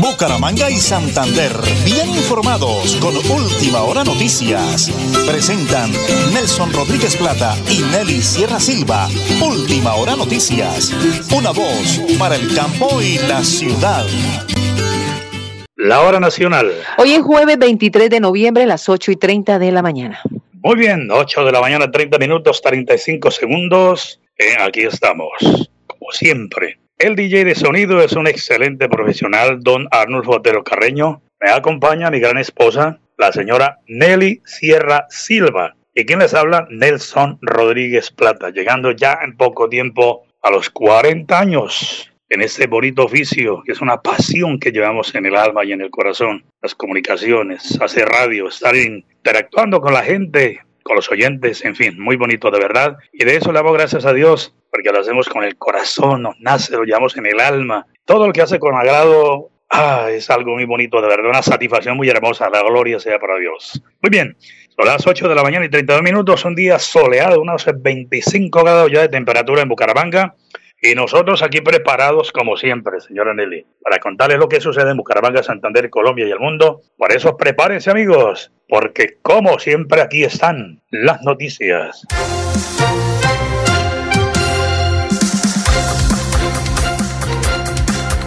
Bucaramanga y Santander, bien informados con Última Hora Noticias. Presentan Nelson Rodríguez Plata y Nelly Sierra Silva. Última Hora Noticias. Una voz para el campo y la ciudad. La hora nacional. Hoy es jueves 23 de noviembre a las 8 y 30 de la mañana. Muy bien, 8 de la mañana, 30 minutos, 35 segundos. Eh, aquí estamos, como siempre. El DJ de sonido es un excelente profesional, don Arnulfo Otero Carreño. Me acompaña mi gran esposa, la señora Nelly Sierra Silva. ¿Y quien les habla? Nelson Rodríguez Plata, llegando ya en poco tiempo a los 40 años en este bonito oficio, que es una pasión que llevamos en el alma y en el corazón. Las comunicaciones, hacer radio, estar interactuando con la gente, con los oyentes, en fin, muy bonito de verdad. Y de eso le hago gracias a Dios, porque lo hacemos con el corazón, nos nace, lo llevamos en el alma. Todo lo que hace con agrado ah, es algo muy bonito, de verdad, una satisfacción muy hermosa. La gloria sea para Dios. Muy bien, son las 8 de la mañana y 32 minutos, un día soleado, unos 25 grados ya de temperatura en Bucaramanga. Y nosotros aquí preparados, como siempre, señora Nelly, para contarles lo que sucede en Bucaramanga, Santander, Colombia y el mundo. Por eso prepárense, amigos, porque como siempre aquí están las noticias.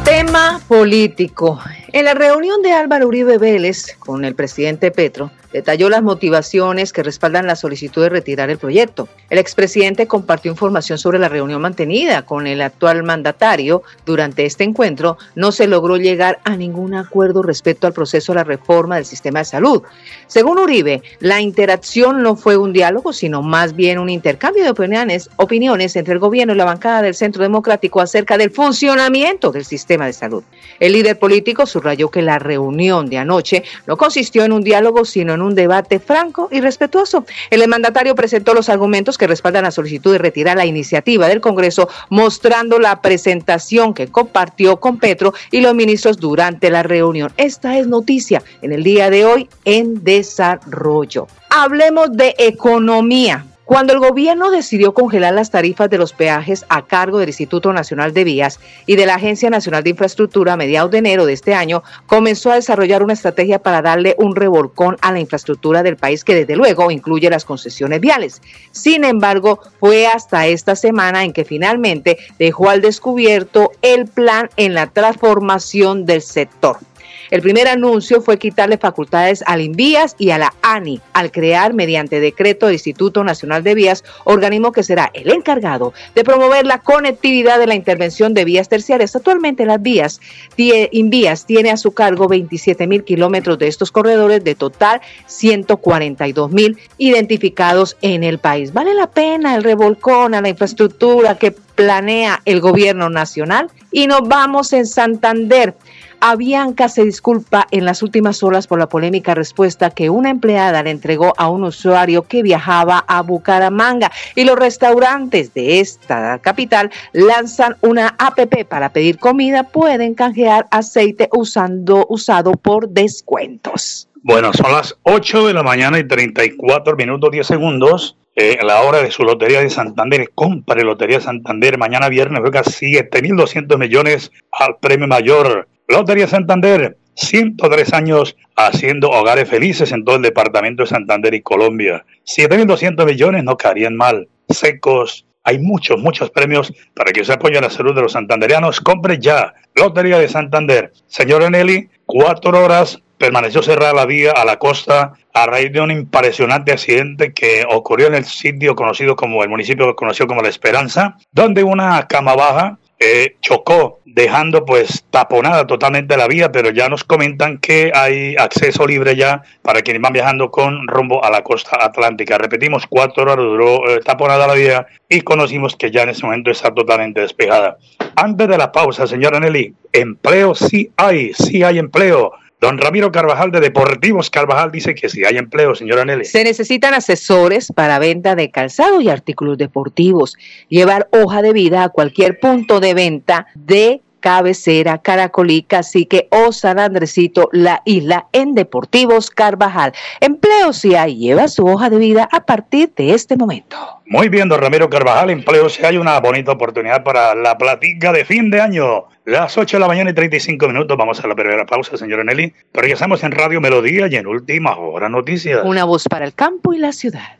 Tema político. En la reunión de Álvaro Uribe Vélez con el presidente Petro, detalló las motivaciones que respaldan la solicitud de retirar el proyecto. El expresidente compartió información sobre la reunión mantenida con el actual mandatario. Durante este encuentro no se logró llegar a ningún acuerdo respecto al proceso de la reforma del sistema de salud. Según Uribe, la interacción no fue un diálogo, sino más bien un intercambio de opiniones, entre el gobierno y la bancada del Centro Democrático acerca del funcionamiento del sistema de salud. El líder político subrayó que la reunión de anoche no consistió en un diálogo, sino en un debate franco y respetuoso. El mandatario presentó los argumentos que respaldan la solicitud de retirar la iniciativa del Congreso, mostrando la presentación que compartió con Petro y los ministros durante la reunión. Esta es noticia en el día de hoy en desarrollo. Hablemos de economía. Cuando el gobierno decidió congelar las tarifas de los peajes a cargo del Instituto Nacional de Vías y de la Agencia Nacional de Infraestructura a mediados de enero de este año, comenzó a desarrollar una estrategia para darle un revolcón a la infraestructura del país que desde luego incluye las concesiones viales. Sin embargo, fue hasta esta semana en que finalmente dejó al descubierto el plan en la transformación del sector. El primer anuncio fue quitarle facultades al INVIAS y a la ANI al crear mediante decreto del Instituto Nacional de Vías, organismo que será el encargado de promover la conectividad de la intervención de vías terciarias. Actualmente las vías, INVIAS tiene a su cargo 27 mil kilómetros de estos corredores de total 142 mil identificados en el país. ¿Vale la pena el revolcón a la infraestructura que planea el gobierno nacional? Y nos vamos en Santander. Avianca se disculpa en las últimas horas por la polémica respuesta que una empleada le entregó a un usuario que viajaba a Bucaramanga y los restaurantes de esta capital lanzan una APP para pedir comida, pueden canjear aceite usando usado por descuentos. Bueno, son las 8 de la mañana y 34 minutos 10 segundos. Eh, la hora de su Lotería de Santander. Compre Lotería Santander mañana viernes, juega 7.200 millones al premio mayor. Lotería Santander, 103 años haciendo hogares felices en todo el departamento de Santander y Colombia. 7.200 millones no caerían mal. Secos, hay muchos, muchos premios para que se apoye la salud de los santanderianos. Compre ya. Lotería de Santander. Señor Nelly, cuatro horas permaneció cerrada la vía a la costa a raíz de un impresionante accidente que ocurrió en el sitio conocido como el municipio conocido como La Esperanza, donde una cama baja chocó, dejando pues taponada totalmente la vía, pero ya nos comentan que hay acceso libre ya para quienes van viajando con rumbo a la costa atlántica. Repetimos, cuatro horas duró eh, taponada la vía y conocimos que ya en ese momento está totalmente despejada. Antes de la pausa, señora Nelly, empleo sí hay, sí hay empleo. Don Ramiro Carvajal de Deportivos Carvajal dice que si hay empleo, señora Nelly. Se necesitan asesores para venta de calzado y artículos deportivos. Llevar hoja de vida a cualquier punto de venta de Cabecera, Caracolí, Cacique o San Andresito, La Isla en Deportivos Carvajal. Empleo si hay, lleva su hoja de vida a partir de este momento. Muy bien, don Ramiro Carvajal, empleo si hay una bonita oportunidad para la platica de fin de año. Las 8 de la mañana y 35 minutos, vamos a la primera pausa, señora Nelly. Pero ya estamos en Radio Melodía y en Última Hora Noticias. Una voz para el campo y la ciudad.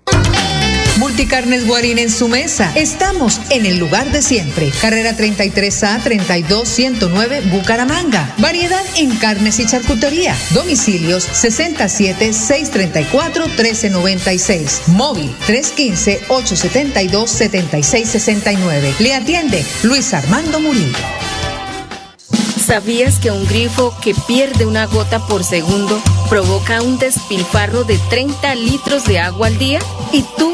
Multicarnes Guarín en su mesa. Estamos en el lugar de siempre. Carrera 33A 32109 Bucaramanga. Variedad en carnes y charcutería. Domicilios 67 634 1396. Móvil 315 872 7669. Le atiende Luis Armando Murillo. ¿Sabías que un grifo que pierde una gota por segundo provoca un despilfarro de 30 litros de agua al día? ¿Y tú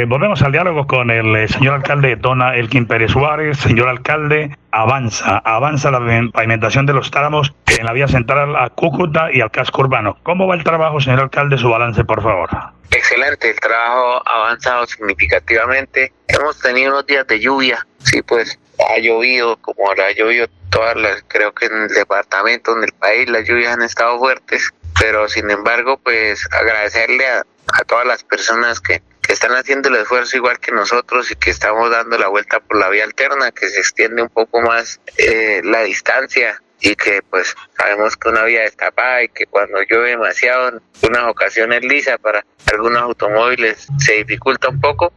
Eh, volvemos al diálogo con el eh, señor alcalde de Tona, Elkin Pérez Suárez. Señor alcalde, avanza, avanza la pavimentación de los tramos en la vía central a Cúcuta y al casco urbano. ¿Cómo va el trabajo, señor alcalde? Su balance, por favor. Excelente, el trabajo ha avanzado significativamente. Hemos tenido unos días de lluvia, sí, pues ha llovido, como ha llovido todas las, creo que en el departamento, en el país, las lluvias han estado fuertes, pero sin embargo, pues agradecerle a, a todas las personas que, están haciendo el esfuerzo igual que nosotros y que estamos dando la vuelta por la vía alterna, que se extiende un poco más eh, la distancia y que pues sabemos que una vía destapada y que cuando llueve demasiado en unas ocasiones lisa para algunos automóviles se dificulta un poco,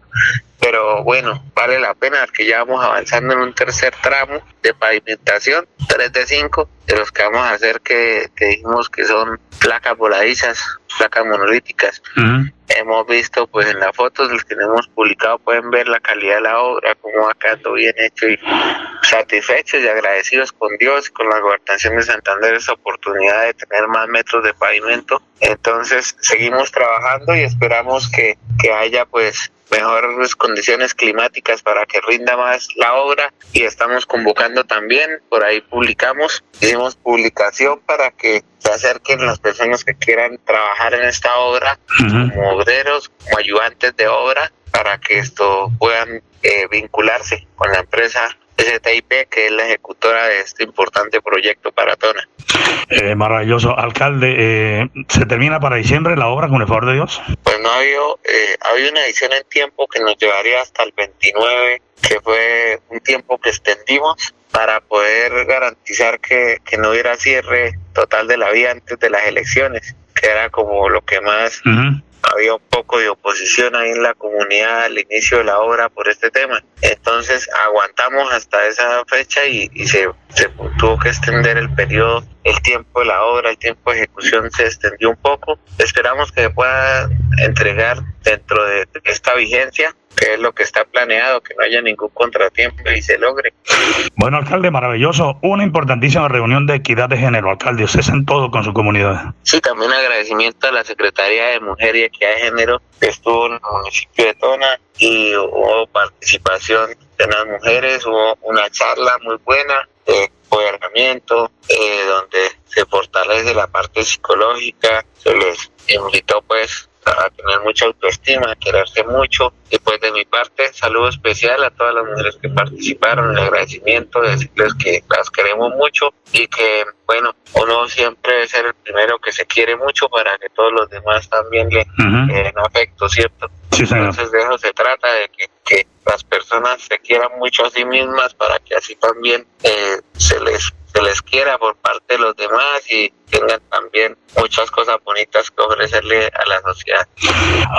pero bueno, vale la pena que ya vamos avanzando en un tercer tramo de pavimentación, 3 de 5, de los que vamos a hacer que, que dijimos que son placas voladizas, placas monolíticas. Hemos visto pues en las fotos los que hemos publicado pueden ver la calidad de la obra, cómo va quedando bien hecho y satisfechos y agradecidos con Dios y con la gobernación de Santander esa oportunidad de tener más metros de pavimento. Entonces seguimos trabajando y esperamos que, que haya pues mejores condiciones climáticas para que rinda más la obra. Y estamos convocando también, por ahí publicamos, hicimos publicación para que se acerquen las personas que quieran trabajar en esta obra como obreros, como ayudantes de obra, para que esto puedan eh, vincularse con la empresa STIP, que es la ejecutora de este importante proyecto para Tona. Eh, maravilloso. Alcalde, eh, ¿se termina para diciembre la obra con el favor de Dios? Pues no ha habido, eh, ha habido una edición en tiempo que nos llevaría hasta el 29, que fue un tiempo que extendimos para poder garantizar que, que no hubiera cierre total de la vía antes de las elecciones, que era como lo que más había un poco de oposición ahí en la comunidad al inicio de la obra por este tema. Entonces aguantamos hasta esa fecha y, y se, se, tuvo que extender el periodo, el tiempo de la obra, el tiempo de ejecución se extendió un poco. Esperamos que se pueda entregar dentro de esta vigencia que es lo que está planeado, que no haya ningún contratiempo y se logre. Bueno, alcalde, maravilloso. Una importantísima reunión de equidad de género, alcalde. Usted en todo con su comunidad. Sí, también agradecimiento a la Secretaría de Mujer y Equidad de Género que estuvo en el municipio de Tona y hubo participación de las mujeres, hubo una charla muy buena de empoderamiento, eh, donde se fortalece la parte psicológica, se les invitó pues a tener mucha autoestima, a quererse mucho. Y pues de mi parte, saludo especial a todas las mujeres que participaron, el agradecimiento, decirles que las queremos mucho y que, bueno, uno siempre debe ser el primero que se quiere mucho para que todos los demás también le den afecto, ¿cierto? Entonces de eso se trata, de que, que, las personas se quieran mucho a sí mismas para que así también eh, se les se les quiera por parte de los demás y tengan también muchas cosas bonitas que ofrecerle a la sociedad.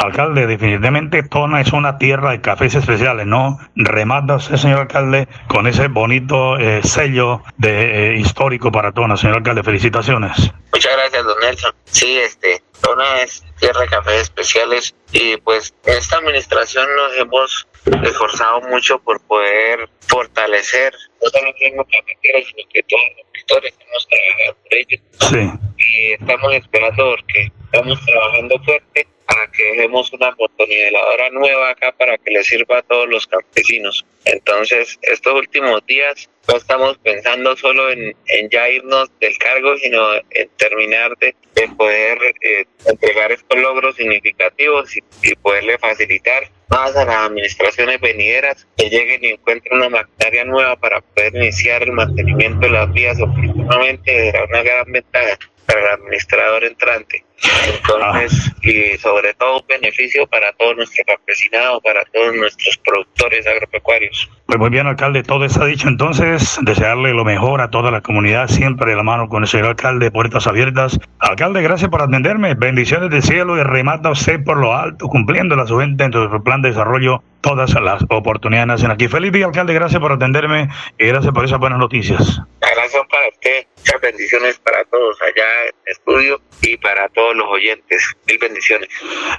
Alcalde, definitivamente Tona es una tierra de cafés especiales, ¿no? Remata usted, señor alcalde, con ese bonito eh, sello de eh, histórico para Tona, señor alcalde, felicitaciones. Muchas gracias, don Nelson. Sí, este, Tona es tierra de cafés especiales y pues en esta administración nos hemos esforzado mucho por poder fortalecer no solo tengo cafeteros, sino que todos los sectores hemos trabajado por ellos. Sí. Y estamos esperando porque estamos trabajando fuerte para que dejemos una motonidadora nueva acá para que le sirva a todos los campesinos. Entonces, estos últimos días no estamos pensando solo en, en ya irnos del cargo, sino en terminar de, de poder eh, entregar estos logros significativos y, y, poderle facilitar más a las administraciones venideras que lleguen y encuentren una maquinaria nueva para poder iniciar el mantenimiento de las vías oportunamente era una gran ventaja para el administrador entrante. Entonces, ah. y sobre todo un beneficio para todo nuestro campesinado, para todos nuestros productores agropecuarios. Pues muy bien, alcalde, todo está dicho. Entonces, desearle lo mejor a toda la comunidad, siempre de la mano con el señor alcalde, puertas abiertas. Alcalde, gracias por atenderme. Bendiciones del cielo y remata usted por lo alto, cumpliendo la su gente en su plan de desarrollo. Todas las oportunidades nacen aquí. Feliz día, alcalde. Gracias por atenderme y gracias por esas buenas noticias. Gracias para usted. Muchas bendiciones para todos allá en el estudio y para todos los oyentes. Mil bendiciones.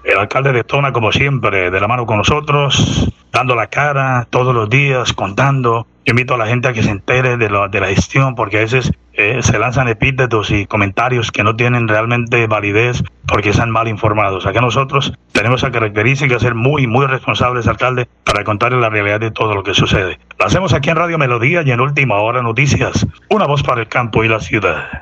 El alcalde de Tona, como siempre, de la mano con nosotros, dando la cara todos los días, contando. Yo invito a la gente a que se entere de, lo, de la gestión, porque a veces eh, se lanzan epítetos y comentarios que no tienen realmente validez porque están mal informados. Acá nosotros tenemos esa característica de ser muy, muy responsables, alcalde, para contarles la realidad de todo lo que sucede. Lo hacemos aquí en Radio Melodía y en Última Hora Noticias. Una voz para el campo y la ciudad.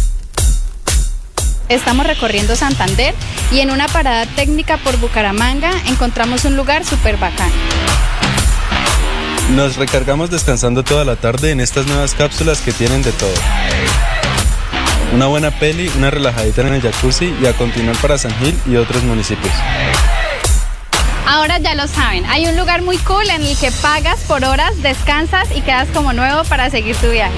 Estamos recorriendo Santander y en una parada técnica por Bucaramanga encontramos un lugar súper bacán. Nos recargamos descansando toda la tarde en estas nuevas cápsulas que tienen de todo. Una buena peli, una relajadita en el jacuzzi y a continuar para San Gil y otros municipios. Ahora ya lo saben, hay un lugar muy cool en el que pagas por horas, descansas y quedas como nuevo para seguir tu viaje.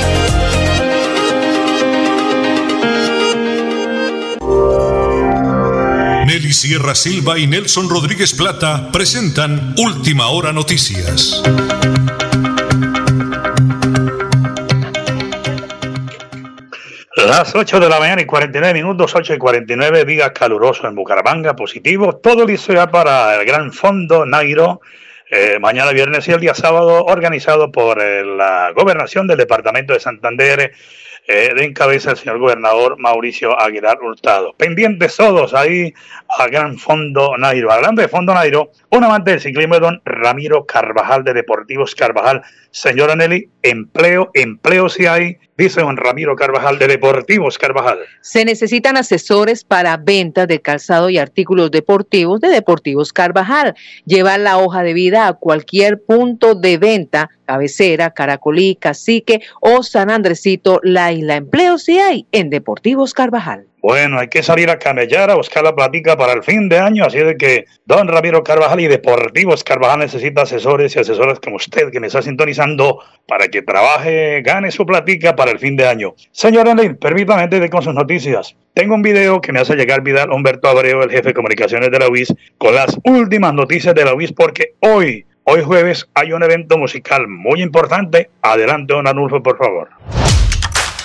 Nelly Sierra Silva y Nelson Rodríguez Plata presentan Última Hora Noticias. Las 8 de la mañana y 49 minutos, 8 y 49, día caluroso en Bucaramanga, positivo. Todo listo ya para el Gran Fondo Nairo. Eh, mañana viernes y el día sábado, organizado por eh, la gobernación del departamento de Santander de encabeza el señor gobernador Mauricio Aguilar Hurtado. Pendientes todos ahí al Gran Fondo Nairo. Hablando de Fondo Nairo, un amante del ciclismo don Ramiro Carvajal de Deportivos Carvajal. Señora Nelly, empleo, empleo si hay, dice don Ramiro Carvajal de Deportivos Carvajal. Se necesitan asesores para venta de calzado y artículos deportivos de Deportivos Carvajal. Llevar la hoja de vida a cualquier punto de venta Cabecera, Caracolí, Cacique o San Andresito, La Isla. Empleo si hay en Deportivos Carvajal. Bueno, hay que salir a camellar, a buscar la platica para el fin de año, así de que Don Ramiro Carvajal y Deportivos Carvajal necesita asesores y asesoras como usted que me está sintonizando para que trabaje, gane su platica para el fin de año. Señora Neil, permítame antes con sus noticias. Tengo un video que me hace llegar Vidal Humberto Abreu, el jefe de comunicaciones de la UIS, con las últimas noticias de la UIS, porque hoy, hoy jueves, hay un evento musical muy importante. Adelante, don Anulfo, por favor.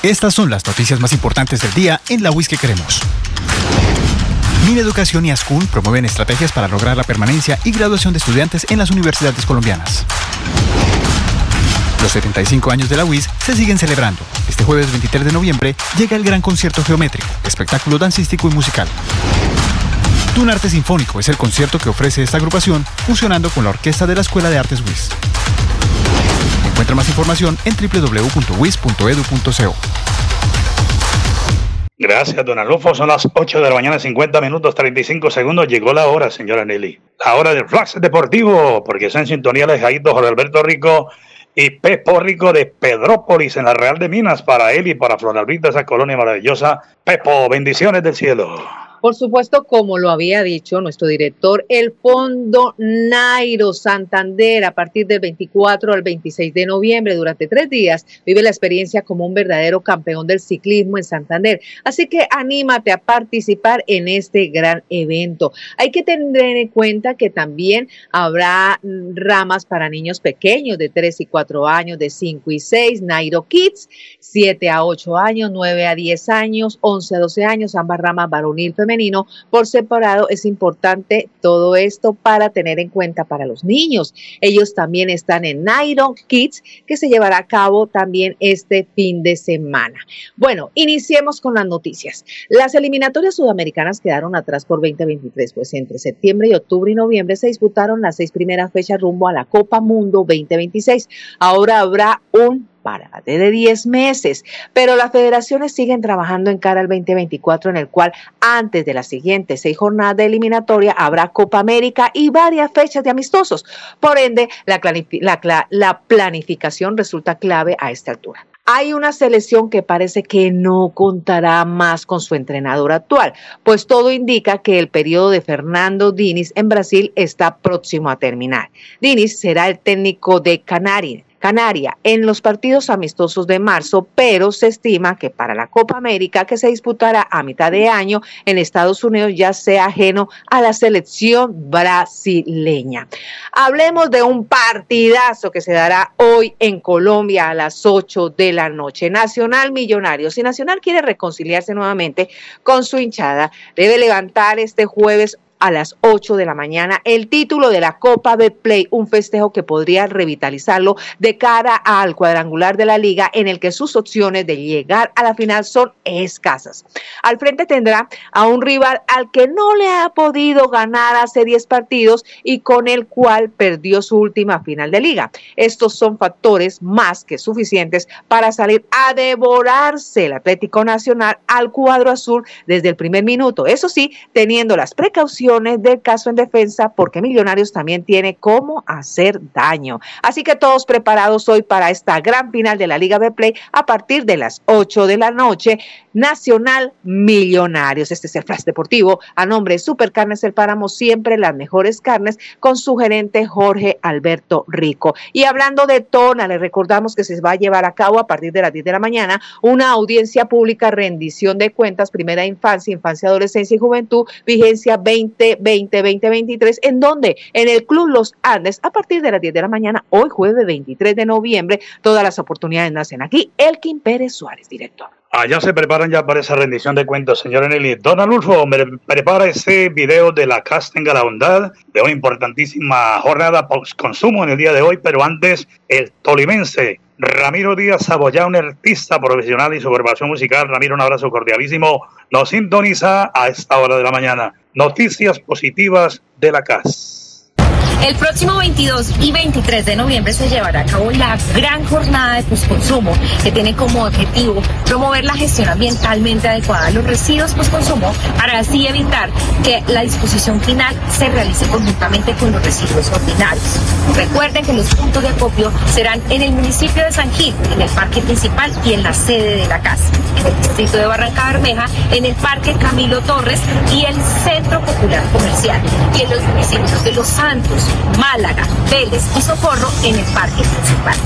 Estas son las noticias más importantes del día en la WIS que queremos. Min Educación y ASCUN promueven estrategias para lograr la permanencia y graduación de estudiantes en las universidades colombianas. Los 75 años de la UIS se siguen celebrando. Este jueves 23 de noviembre llega el gran concierto geométrico, espectáculo dancístico y musical. Tun Arte Sinfónico es el concierto que ofrece esta agrupación, fusionando con la orquesta de la Escuela de Artes WIS. Encuentra más información en www.wis.edu.co. Gracias, don Alufo. Son las 8 de la mañana, 50 minutos, 35 segundos. Llegó la hora, señora Nelly. La hora del Flash Deportivo, porque está en sintonía de Jaito Jorge Alberto Rico y Pepo Rico de Pedrópolis, en la Real de Minas, para él y para Floralvita, esa colonia maravillosa. Pepo, bendiciones del cielo. Por supuesto, como lo había dicho nuestro director, el Fondo Nairo Santander a partir del 24 al 26 de noviembre, durante tres días, vive la experiencia como un verdadero campeón del ciclismo en Santander. Así que anímate a participar en este gran evento. Hay que tener en cuenta que también habrá ramas para niños pequeños de 3 y 4 años, de 5 y 6, Nairo Kids, 7 a 8 años, 9 a 10 años, 11 a 12 años, ambas ramas varonil por separado. Es importante todo esto para tener en cuenta para los niños. Ellos también están en Nairon Kids, que se llevará a cabo también este fin de semana. Bueno, iniciemos con las noticias. Las eliminatorias sudamericanas quedaron atrás por 2023, pues entre septiembre y octubre y noviembre se disputaron las seis primeras fechas rumbo a la Copa Mundo 2026. Ahora habrá un parate de 10 meses, pero las federaciones siguen trabajando en cara al 2024, en el cual antes de las siguientes seis jornadas de eliminatoria habrá Copa América y varias fechas de amistosos. Por ende, la, la, la planificación resulta clave a esta altura hay una selección que parece que no contará más con su entrenador actual, pues todo indica que el periodo de Fernando Diniz en Brasil está próximo a terminar. Diniz será el técnico de Canarias Canaria en los partidos amistosos de marzo, pero se estima que para la Copa América que se disputará a mitad de año en Estados Unidos ya sea ajeno a la selección brasileña. Hablemos de un partidazo que se dará hoy en Colombia a las 8 de la noche. Nacional Millonarios. Si Nacional quiere reconciliarse nuevamente con su hinchada, debe levantar este jueves a las 8 de la mañana el título de la Copa Play, un festejo que podría revitalizarlo de cara al cuadrangular de la liga en el que sus opciones de llegar a la final son escasas. Al frente tendrá a un rival al que no le ha podido ganar hace 10 partidos y con el cual perdió su última final de liga. Estos son factores más que suficientes para salir a devorarse el Atlético Nacional al cuadro azul desde el primer minuto. Eso sí, teniendo las precauciones del caso en defensa porque Millonarios también tiene cómo hacer daño. Así que todos preparados hoy para esta gran final de la Liga B Play a partir de las 8 de la noche. Nacional Millonarios. Este es el Flash Deportivo. A nombre de Supercarnes El Páramo, siempre las mejores carnes con su gerente Jorge Alberto Rico. Y hablando de Tona, le recordamos que se va a llevar a cabo a partir de las 10 de la mañana una audiencia pública, rendición de cuentas, primera infancia, infancia, adolescencia y juventud, vigencia 2020-2023, en donde en el Club Los Andes, a partir de las 10 de la mañana, hoy jueves 23 de noviembre, todas las oportunidades nacen aquí. Elkin Pérez Suárez, director. Allá se preparan ya para esa rendición de cuentos, señor Nelly. Don Anulfo, me prepara ese video de la Castenga la Bondad, de una importantísima jornada post-consumo en el día de hoy, pero antes, el tolimense Ramiro Díaz Saboya, un artista profesional y su musical. Ramiro, un abrazo cordialísimo. Nos sintoniza a esta hora de la mañana. Noticias positivas de la CAS. El próximo 22 y 23 de noviembre se llevará a cabo la gran jornada de postconsumo que tiene como objetivo promover la gestión ambientalmente adecuada de los residuos postconsumo para así evitar que la disposición final se realice conjuntamente con los residuos ordinarios. Recuerden que los puntos de acopio serán en el municipio de San Gil, en el parque principal y en la sede de la casa. En el distrito de Barranca Bermeja, en el Parque Camilo Torres y el Centro Popular Comercial, y en los municipios de Los Santos, Málaga, Vélez y Socorro en el Parque Principal.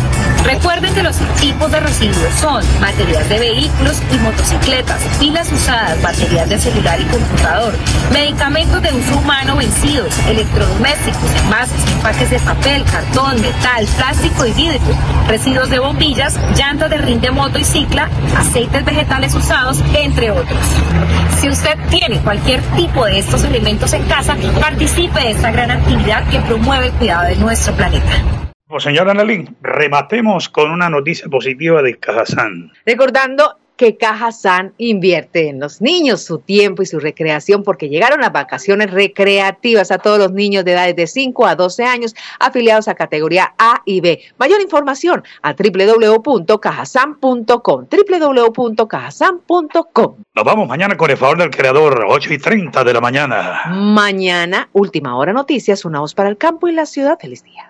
Recuerden que los tipos de residuos son material de vehículos y motocicletas, pilas usadas, baterías de celular y computador, medicamentos de uso humano vencidos, electrodomésticos, envases, empaques de papel, cartón, metal, plástico y vidrio, residuos de bombillas, llantas de rin de moto y cicla, aceites vegetales usados, entre otros. Si usted tiene cualquier tipo de estos elementos en casa, participe de esta gran actividad que promueve el cuidado de nuestro planeta. Pues señora Annalín, rematemos con una noticia positiva de Cajazán. Recordando que Caja San invierte en los niños su tiempo y su recreación porque llegaron las vacaciones recreativas a todos los niños de edades de 5 a 12 años afiliados a categoría A y B. Mayor información a www.cajasan.com www.cajasan.com Nos vamos mañana con el favor del creador, 8 y 30 de la mañana. Mañana, última hora noticias, una voz para el campo y la ciudad. Feliz día.